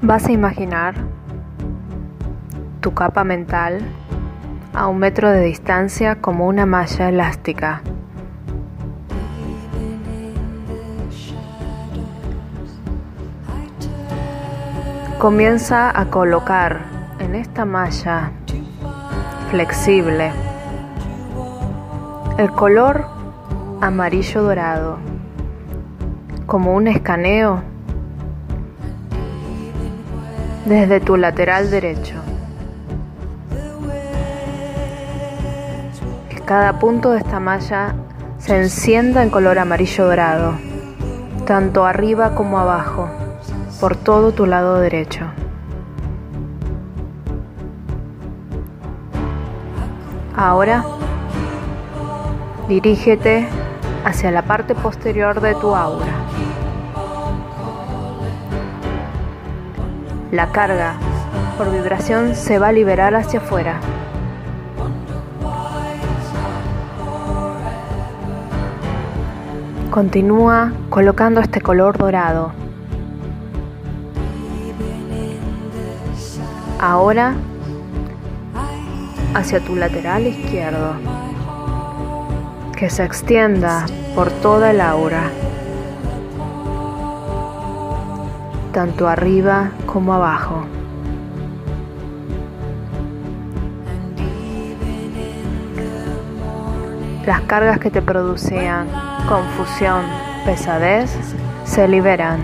Vas a imaginar tu capa mental a un metro de distancia como una malla elástica. Comienza a colocar en esta malla flexible el color amarillo dorado como un escaneo desde tu lateral derecho. Que cada punto de esta malla se encienda en color amarillo dorado, tanto arriba como abajo, por todo tu lado derecho. Ahora, dirígete hacia la parte posterior de tu aura. La carga por vibración se va a liberar hacia afuera. Continúa colocando este color dorado. Ahora hacia tu lateral izquierdo, que se extienda por toda el aura. Tanto arriba como abajo. Las cargas que te producían confusión, pesadez, se liberan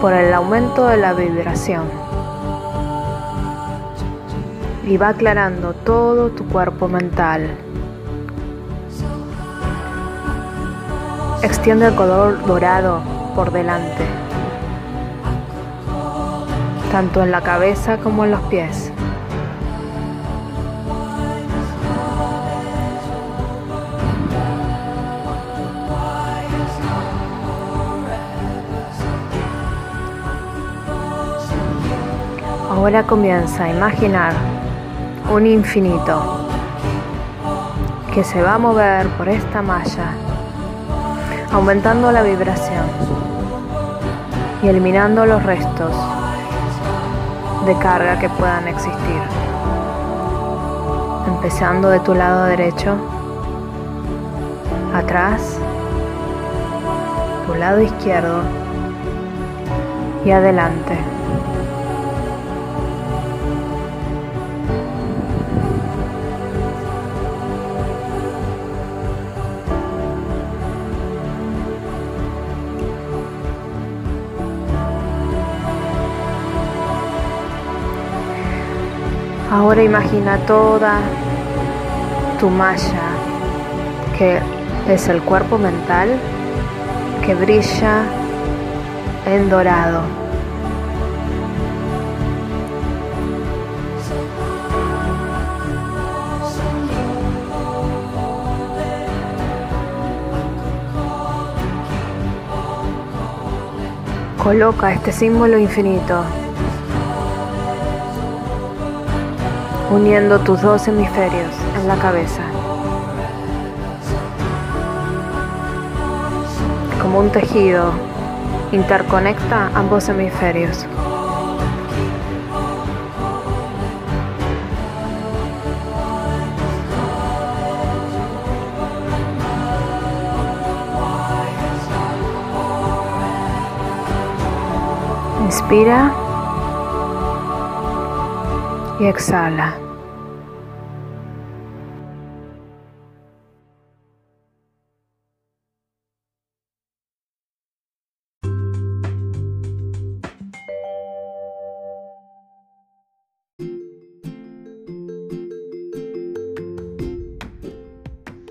por el aumento de la vibración y va aclarando todo tu cuerpo mental. Extiende el color dorado por delante, tanto en la cabeza como en los pies. Ahora comienza a imaginar un infinito que se va a mover por esta malla, aumentando la vibración y eliminando los restos de carga que puedan existir. Empezando de tu lado derecho, atrás, tu lado izquierdo y adelante. Ahora imagina toda tu malla, que es el cuerpo mental, que brilla en dorado. Coloca este símbolo infinito uniendo tus dos hemisferios en la cabeza. Como un tejido, interconecta ambos hemisferios. Inspira y exhala.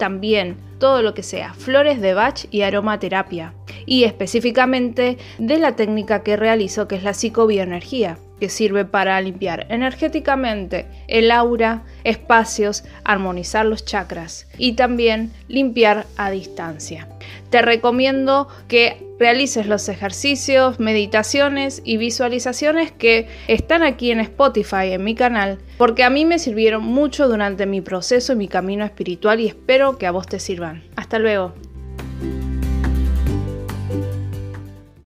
también todo lo que sea flores de Bach y aromaterapia y específicamente de la técnica que realizo que es la psicobioenergía que sirve para limpiar energéticamente el aura, espacios, armonizar los chakras y también limpiar a distancia. Te recomiendo que realices los ejercicios, meditaciones y visualizaciones que están aquí en Spotify, en mi canal, porque a mí me sirvieron mucho durante mi proceso y mi camino espiritual y espero que a vos te sirvan. Hasta luego.